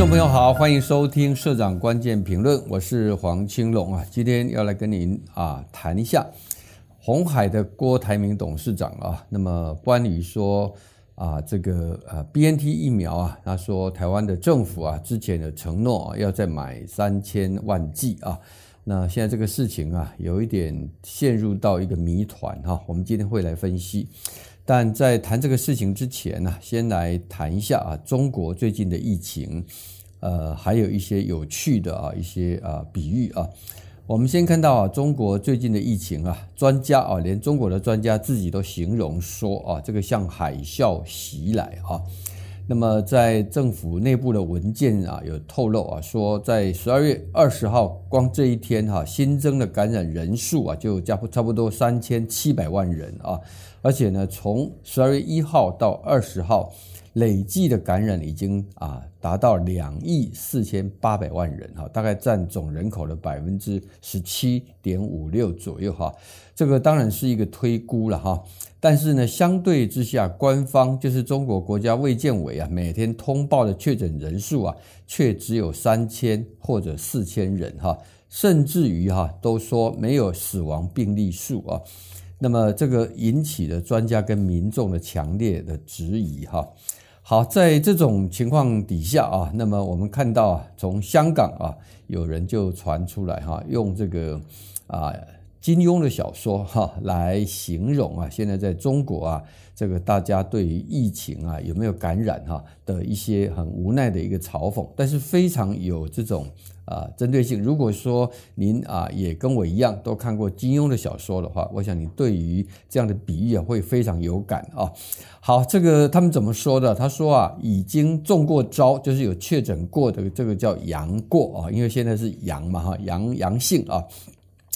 众朋友好，欢迎收听社长关键评论，我是黄青龙啊，今天要来跟您啊谈一下红海的郭台铭董事长啊，那么关于说啊这个呃 BNT 疫苗啊，他说台湾的政府啊之前的承诺啊要再买三千万剂啊，那现在这个事情啊有一点陷入到一个谜团哈，我们今天会来分析。但在谈这个事情之前呢，先来谈一下啊，中国最近的疫情，呃，还有一些有趣的啊一些啊比喻啊。我们先看到啊，中国最近的疫情啊，专家啊，连中国的专家自己都形容说啊，这个像海啸袭来啊。那么在政府内部的文件啊，有透露啊，说在十二月二十号，光这一天哈，新增的感染人数啊，就加差不多三千七百万人啊。而且呢，从十二月一号到二十号，累计的感染已经啊达到两亿四千八百万人哈，大概占总人口的百分之十七点五六左右哈。这个当然是一个推估了哈，但是呢，相对之下，官方就是中国国家卫健委啊，每天通报的确诊人数啊，却只有三千或者四千人哈，甚至于哈都说没有死亡病例数啊。那么这个引起了专家跟民众的强烈的质疑哈。好，在这种情况底下啊，那么我们看到啊，从香港啊，有人就传出来哈，用这个啊金庸的小说哈来形容啊，现在在中国啊，这个大家对于疫情啊有没有感染哈的一些很无奈的一个嘲讽，但是非常有这种。啊，针对性。如果说您啊也跟我一样都看过金庸的小说的话，我想你对于这样的比喻啊会非常有感啊。好，这个他们怎么说的？他说啊，已经中过招，就是有确诊过的这个叫阳过啊，因为现在是阳嘛哈，阳阳性啊。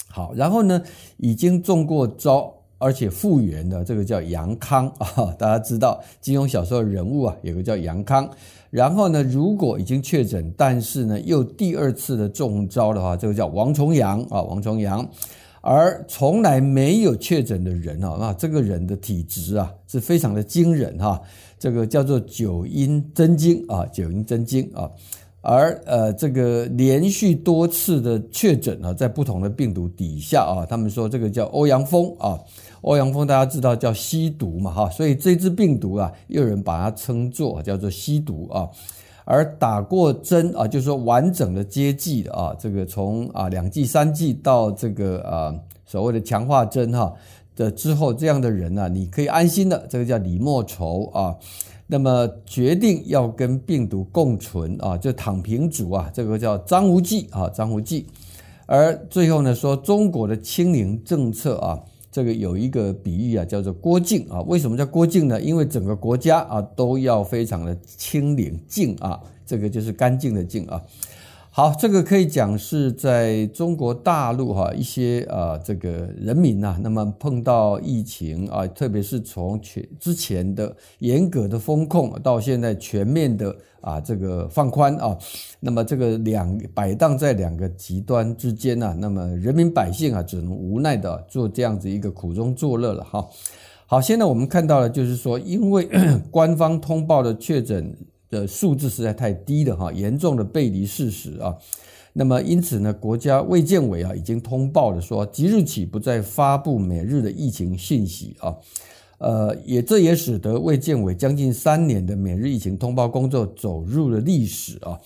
好，然后呢，已经中过招而且复原的这个叫杨康啊。大家知道金庸小说的人物啊，有个叫杨康。然后呢，如果已经确诊，但是呢又第二次的中招的话，这个叫王重阳啊，王重阳。而从来没有确诊的人啊，那这个人的体质啊是非常的惊人哈，这个叫做九阴真经啊，九阴真经啊。而呃，这个连续多次的确诊啊，在不同的病毒底下啊，他们说这个叫欧阳锋啊。欧阳锋大家知道叫吸毒嘛哈，所以这支病毒啊，又有人把它称作叫做吸毒啊。而打过针啊，就是说完整的接剂的啊，这个从啊两剂三剂到这个啊所谓的强化针哈的之后，这样的人呢，你可以安心的，这个叫李莫愁啊。那么决定要跟病毒共存啊，就躺平族啊，这个叫张无忌啊，张无忌。而最后呢，说中国的清零政策啊。这个有一个比喻啊，叫做郭靖啊。为什么叫郭靖呢？因为整个国家啊都要非常的清廉净啊，这个就是干净的净啊。好，这个可以讲是在中国大陆哈一些啊这个人民呐，那么碰到疫情啊，特别是从前之前的严格的风控到现在全面的啊这个放宽啊，那么这个两摆荡在两个极端之间呐，那么人民百姓啊只能无奈的做这样子一个苦中作乐了哈。好，现在我们看到了就是说，因为 官方通报的确诊。的数字实在太低了哈，严重的背离事实啊。那么因此呢，国家卫健委啊已经通报了说，即日起不再发布每日的疫情信息啊。呃，也这也使得卫健委将近三年的每日疫情通报工作走入了历史啊。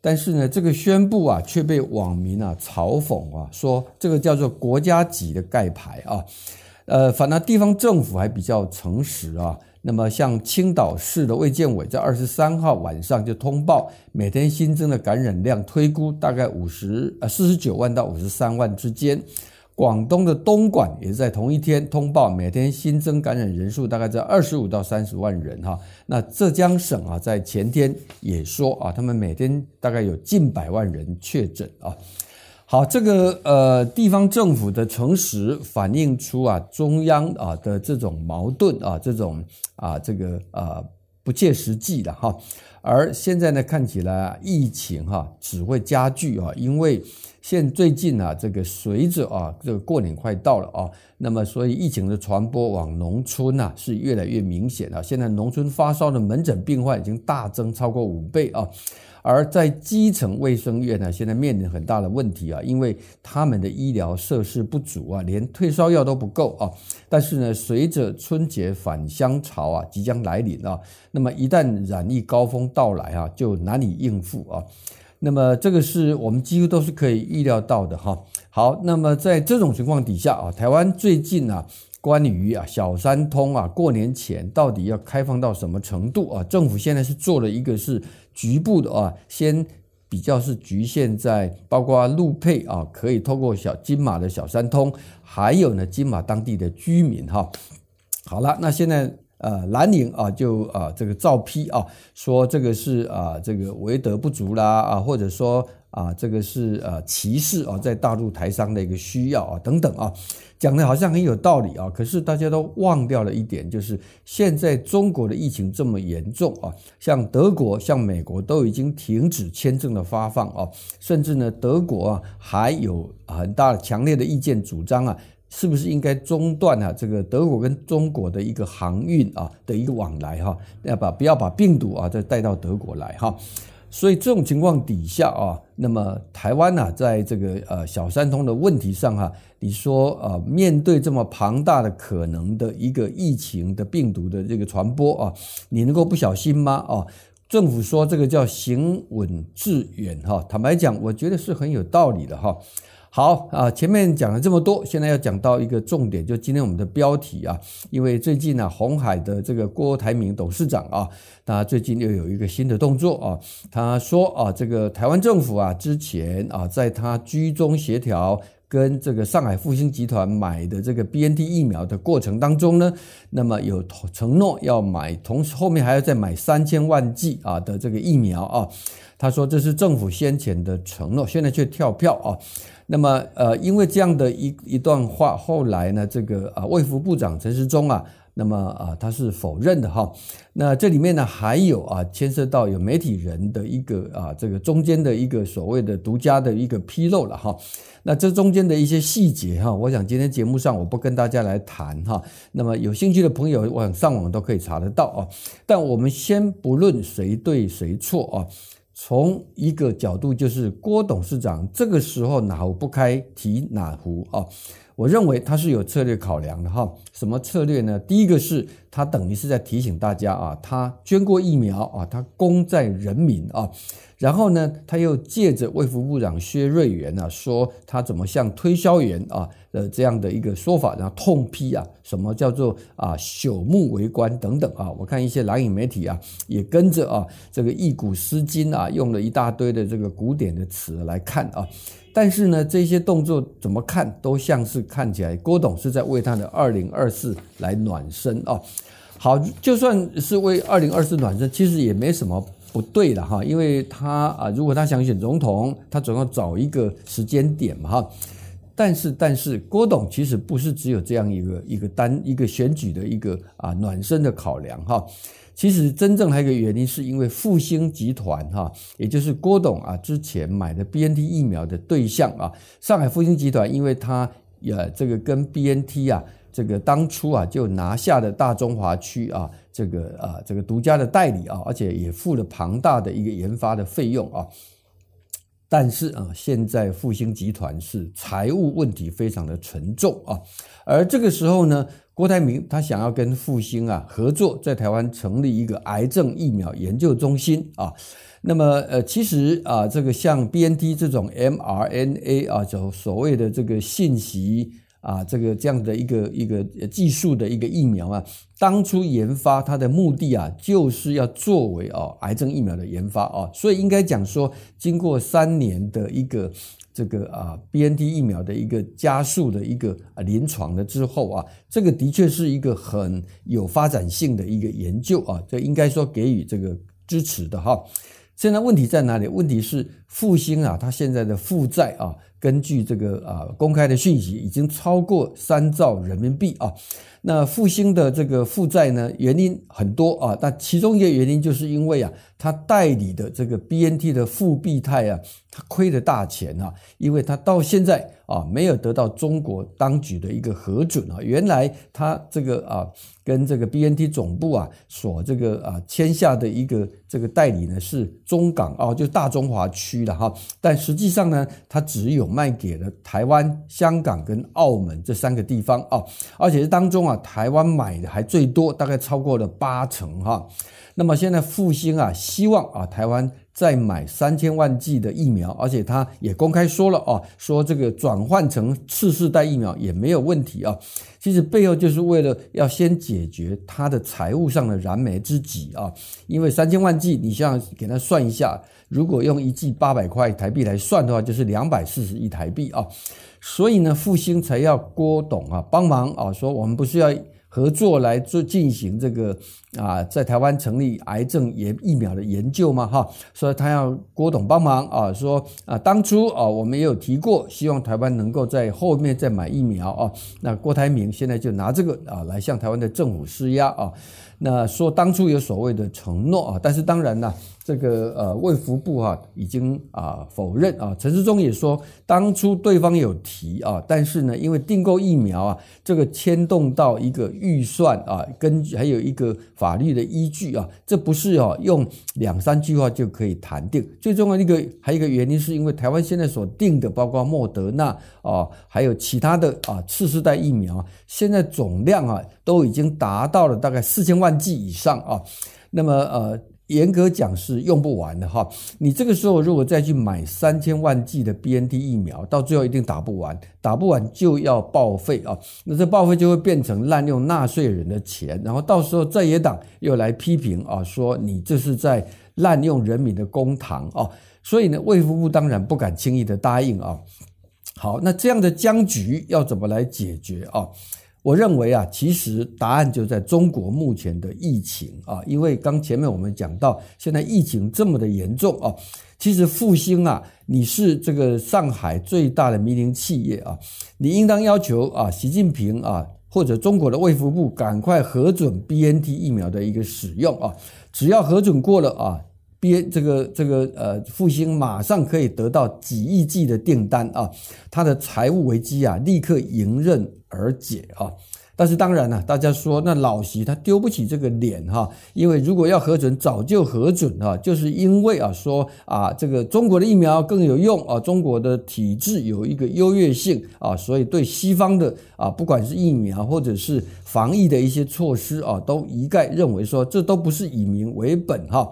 但是呢，这个宣布啊却被网民啊嘲讽啊，说这个叫做国家级的盖牌啊。呃，反而地方政府还比较诚实啊。那么，像青岛市的卫健委在二十三号晚上就通报，每天新增的感染量推估大概五十呃四十九万到五十三万之间。广东的东莞也在同一天通报，每天新增感染人数大概在二十五到三十万人哈。那浙江省啊，在前天也说啊，他们每天大概有近百万人确诊啊。好，这个呃地方政府的诚实反映出啊中央啊的这种矛盾啊这种啊这个啊不切实际的哈，而现在呢看起来啊疫情哈只会加剧啊，因为现最近啊这个随着啊这个过年快到了啊，那么所以疫情的传播往农村呐是越来越明显啊，现在农村发烧的门诊病患已经大增超过五倍啊。而在基层卫生院呢，现在面临很大的问题啊，因为他们的医疗设施不足啊，连退烧药都不够啊。但是呢，随着春节返乡潮啊即将来临啊，那么一旦染疫高峰到来啊，就难以应付啊。那么这个是我们几乎都是可以预料到的哈。好，那么在这种情况底下啊，台湾最近啊，关于啊小三通啊，过年前到底要开放到什么程度啊？政府现在是做了一个是局部的啊，先比较是局限在包括陆配啊，可以透过小金马的小三通，还有呢金马当地的居民哈。好了，那现在。呃，蓝营啊，就啊这个照批啊，说这个是啊这个为德不足啦啊，或者说啊这个是呃歧视啊，在大陆台商的一个需要啊等等啊，讲的好像很有道理啊，可是大家都忘掉了一点，就是现在中国的疫情这么严重啊，像德国、像美国都已经停止签证的发放啊，甚至呢德国啊还有很大的强烈的意见主张啊。是不是应该中断啊？这个德国跟中国的一个航运啊的一个往来哈，要把不要把病毒啊再带到德国来哈？所以这种情况底下啊，那么台湾呢，在这个呃小三通的问题上哈，你说呃，面对这么庞大的可能的一个疫情的病毒的这个传播啊，你能够不小心吗？啊，政府说这个叫行稳致远哈，坦白讲，我觉得是很有道理的哈。好啊，前面讲了这么多，现在要讲到一个重点，就今天我们的标题啊，因为最近呢，红海的这个郭台铭董事长啊，他最近又有一个新的动作啊，他说啊，这个台湾政府啊，之前啊，在他居中协调跟这个上海复星集团买的这个 BNT 疫苗的过程当中呢，那么有承诺要买，同时后面还要再买三千万剂啊的这个疫苗啊，他说这是政府先前的承诺，现在却跳票啊。那么，呃，因为这样的一一段话，后来呢，这个啊，卫福部长陈时中啊，那么啊，他是否认的哈。那这里面呢，还有啊，牵涉到有媒体人的一个啊，这个中间的一个所谓的独家的一个披露了哈。那这中间的一些细节哈，我想今天节目上我不跟大家来谈哈。那么有兴趣的朋友，我想上网都可以查得到啊。但我们先不论谁对谁错啊。从一个角度，就是郭董事长这个时候哪壶不开提哪壶啊？我认为他是有策略考量的哈。什么策略呢？第一个是他等于是在提醒大家啊，他捐过疫苗啊，他功在人民啊。然后呢，他又借着卫福部长薛瑞元啊，说他怎么像推销员啊的这样的一个说法，然后痛批啊，什么叫做啊朽木为官等等啊。我看一些蓝营媒体啊，也跟着啊这个忆古思今啊，用了一大堆的这个古典的词来看啊。但是呢，这些动作怎么看都像是看起来郭董是在为他的二零二四来暖身啊。好，就算是为二零二四暖身，其实也没什么。不对了哈，因为他啊，如果他想选总统，他总要找一个时间点嘛哈。但是，但是郭董其实不是只有这样一个一个单一个选举的一个啊暖身的考量哈。其实真正还有一个原因，是因为复星集团哈，也就是郭董啊之前买的 BNT 疫苗的对象啊，上海复星集团，因为他也这个跟 BNT 啊。这个当初啊，就拿下了大中华区啊，这个啊，这个独家的代理啊，而且也付了庞大的一个研发的费用啊。但是啊，现在复星集团是财务问题非常的沉重啊。而这个时候呢，郭台铭他想要跟复星啊合作，在台湾成立一个癌症疫苗研究中心啊。那么呃，其实啊，这个像 BNT 这种 mRNA 啊，就所谓的这个信息。啊，这个这样的一个一个技术的一个疫苗啊，当初研发它的目的啊，就是要作为哦癌症疫苗的研发啊，所以应该讲说，经过三年的一个这个啊 BNT 疫苗的一个加速的一个啊临床的之后啊，这个的确是一个很有发展性的一个研究啊，这应该说给予这个支持的哈。现在问题在哪里？问题是复星啊，它现在的负债啊。根据这个啊公开的讯息，已经超过三兆人民币啊。那复星的这个负债呢，原因很多啊，但其中一个原因就是因为啊，他代理的这个 BNT 的复必泰啊，他亏了大钱啊，因为他到现在啊没有得到中国当局的一个核准啊。原来他这个啊跟这个 BNT 总部啊所这个啊签下的一个这个代理呢是中港啊，就大中华区的哈，但实际上呢，他只有卖给了台湾、香港跟澳门这三个地方啊，而且是当中啊。台湾买的还最多，大概超过了八成哈。那么现在复兴啊，希望啊台湾再买三千万剂的疫苗，而且他也公开说了啊，说这个转换成次世代疫苗也没有问题啊。其实背后就是为了要先解决他的财务上的燃眉之急啊。因为三千万剂，你像给他算一下，如果用一剂八百块台币来算的话，就是两百四十亿台币啊。所以呢，复星才要郭董啊帮忙啊，说我们不是要合作来做进行这个啊，在台湾成立癌症研疫苗的研究嘛哈，所以他要郭董帮忙啊，说啊当初啊我们也有提过，希望台湾能够在后面再买疫苗啊，那郭台铭现在就拿这个啊来向台湾的政府施压啊，那说当初有所谓的承诺啊，但是当然呢。这个呃，卫福部哈、啊、已经啊否认啊，陈世忠也说当初对方有提啊，但是呢，因为订购疫苗啊，这个牵动到一个预算啊，跟还有一个法律的依据啊，这不是啊用两三句话就可以谈定。最重要的一个还有一个原因，是因为台湾现在所订的，包括莫德纳啊，还有其他的啊次世代疫苗啊，现在总量啊都已经达到了大概四千万万剂以上啊，那么呃。严格讲是用不完的哈，你这个时候如果再去买三千万剂的 BNT 疫苗，到最后一定打不完，打不完就要报废啊，那这报废就会变成滥用纳税人的钱，然后到时候在野党又来批评啊，说你这是在滥用人民的公堂啊，所以呢，卫福部当然不敢轻易的答应啊。好，那这样的僵局要怎么来解决啊？我认为啊，其实答案就在中国目前的疫情啊，因为刚前面我们讲到，现在疫情这么的严重啊，其实复兴啊，你是这个上海最大的民营企业啊，你应当要求啊，习近平啊，或者中国的卫福部赶快核准 BNT 疫苗的一个使用啊，只要核准过了啊。边这个这个呃，复兴马上可以得到几亿剂的订单啊，他的财务危机啊，立刻迎刃而解啊。但是当然了，大家说那老习他丢不起这个脸哈，因为如果要核准，早就核准啊，就是因为啊说啊，这个中国的疫苗更有用啊，中国的体制有一个优越性啊，所以对西方的啊，不管是疫苗或者是防疫的一些措施啊，都一概认为说这都不是以民为本哈。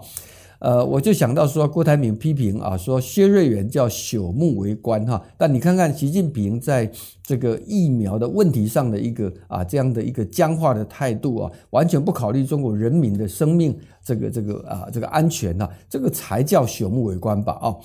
呃，我就想到说，郭台铭批评啊，说薛瑞元叫朽木为官哈，但你看看习近平在这个疫苗的问题上的一个啊这样的一个僵化的态度啊，完全不考虑中国人民的生命这个这个啊这个安全呐，这个才叫朽木为官吧啊。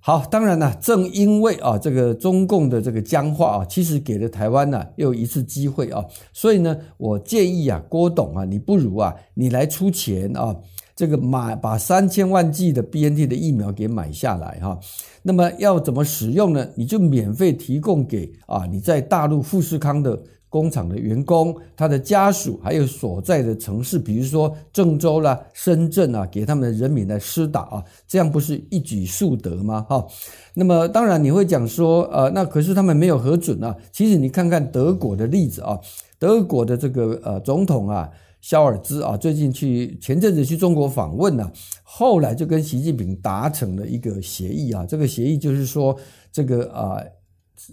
好，当然呢，正因为啊这个中共的这个僵化啊，其实给了台湾呢又一次机会啊，所以呢，我建议啊，郭董啊，你不如啊，你来出钱啊。这个买把三千万剂的 BNT 的疫苗给买下来哈，那么要怎么使用呢？你就免费提供给啊你在大陆富士康的工厂的员工、他的家属，还有所在的城市，比如说郑州啦、深圳啊，给他们的人民来施打啊，这样不是一举数得吗？哈，那么当然你会讲说，呃，那可是他们没有核准啊。其实你看看德国的例子啊，德国的这个呃总统啊。肖尔兹啊，最近去前阵子去中国访问呢，后来就跟习近平达成了一个协议啊。这个协议就是说，这个啊，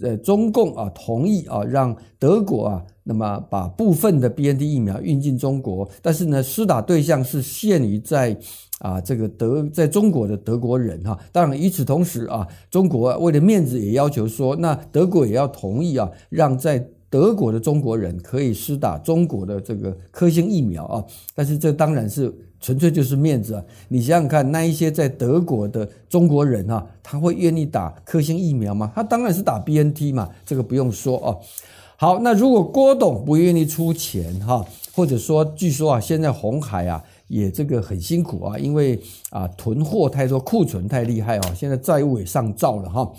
呃中共啊同意啊，让德国啊，那么把部分的 BNT 疫苗运进中国，但是呢，施打对象是限于在啊这个德在中国的德国人哈。当然，与此同时啊，中国为了面子也要求说，那德国也要同意啊，让在德国的中国人可以施打中国的这个科兴疫苗啊，但是这当然是纯粹就是面子啊！你想想看，那一些在德国的中国人啊，他会愿意打科兴疫苗吗？他当然是打 BNT 嘛，这个不用说啊。好，那如果郭董不愿意出钱哈，或者说据说啊，现在红海啊也这个很辛苦啊，因为啊囤货太多，库存太厉害啊，现在债务也上兆了哈。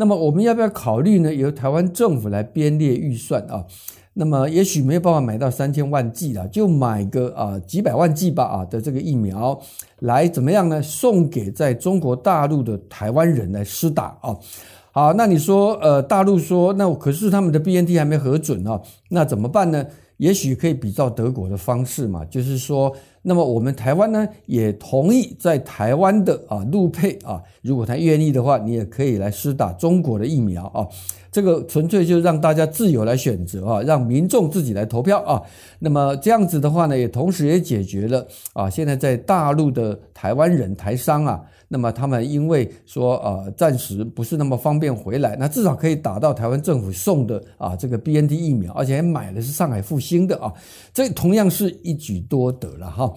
那么我们要不要考虑呢？由台湾政府来编列预算啊？那么也许没有办法买到三千万剂了，就买个啊几百万剂吧啊的这个疫苗来怎么样呢？送给在中国大陆的台湾人来施打啊。好，那你说呃大陆说那可是他们的 BNT 还没核准啊，那怎么办呢？也许可以比照德国的方式嘛，就是说。那么我们台湾呢，也同意在台湾的啊陆配啊，如果他愿意的话，你也可以来施打中国的疫苗啊。这个纯粹就是让大家自由来选择啊，让民众自己来投票啊。那么这样子的话呢，也同时也解决了啊，现在在大陆的台湾人台商啊。那么他们因为说呃暂时不是那么方便回来，那至少可以打到台湾政府送的啊这个 BNT 疫苗，而且还买的是上海复兴的啊，这同样是一举多得了哈。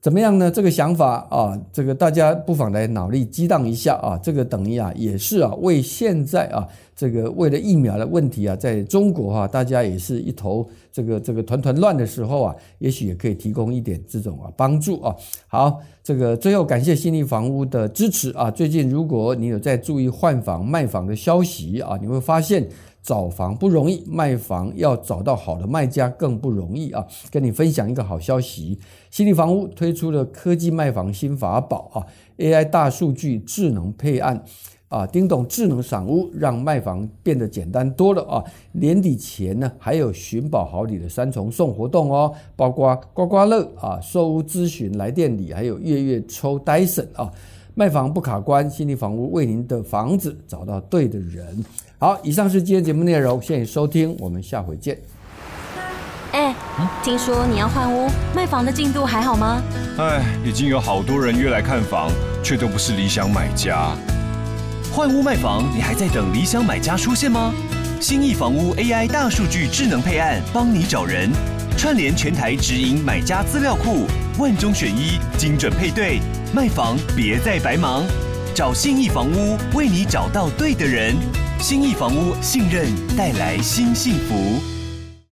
怎么样呢？这个想法啊，这个大家不妨来脑力激荡一下啊。这个等于啊，也是啊，为现在啊，这个为了疫苗的问题啊，在中国哈、大家也是一头这个这个团团乱的时候啊，也许也可以提供一点这种啊帮助啊。好，这个最后感谢新力房屋的支持啊。最近如果你有在注意换房卖房的消息啊，你会发现。找房不容易，卖房要找到好的卖家更不容易啊！跟你分享一个好消息，新力房屋推出了科技卖房新法宝啊，AI 大数据智能配案啊，叮咚智能赏屋，让卖房变得简单多了啊！年底前呢，还有寻宝好礼的三重送活动哦，包括刮刮乐啊、售屋咨询来电礼，还有月月抽 Dyson 啊！卖房不卡关，信义房屋为您的房子找到对的人。好，以上是今天节目内容，谢谢收听，我们下回见。哎，听说你要换屋，卖房的进度还好吗？哎，已经有好多人约来看房，却都不是理想买家。换屋卖房，你还在等理想买家出现吗？新义房屋 AI 大数据智能配案，帮你找人，串联全台直营买家资料库，万中选一，精准配对，卖房别再白忙，找信义房屋，为你找到对的人。新义房屋信任带来新幸福。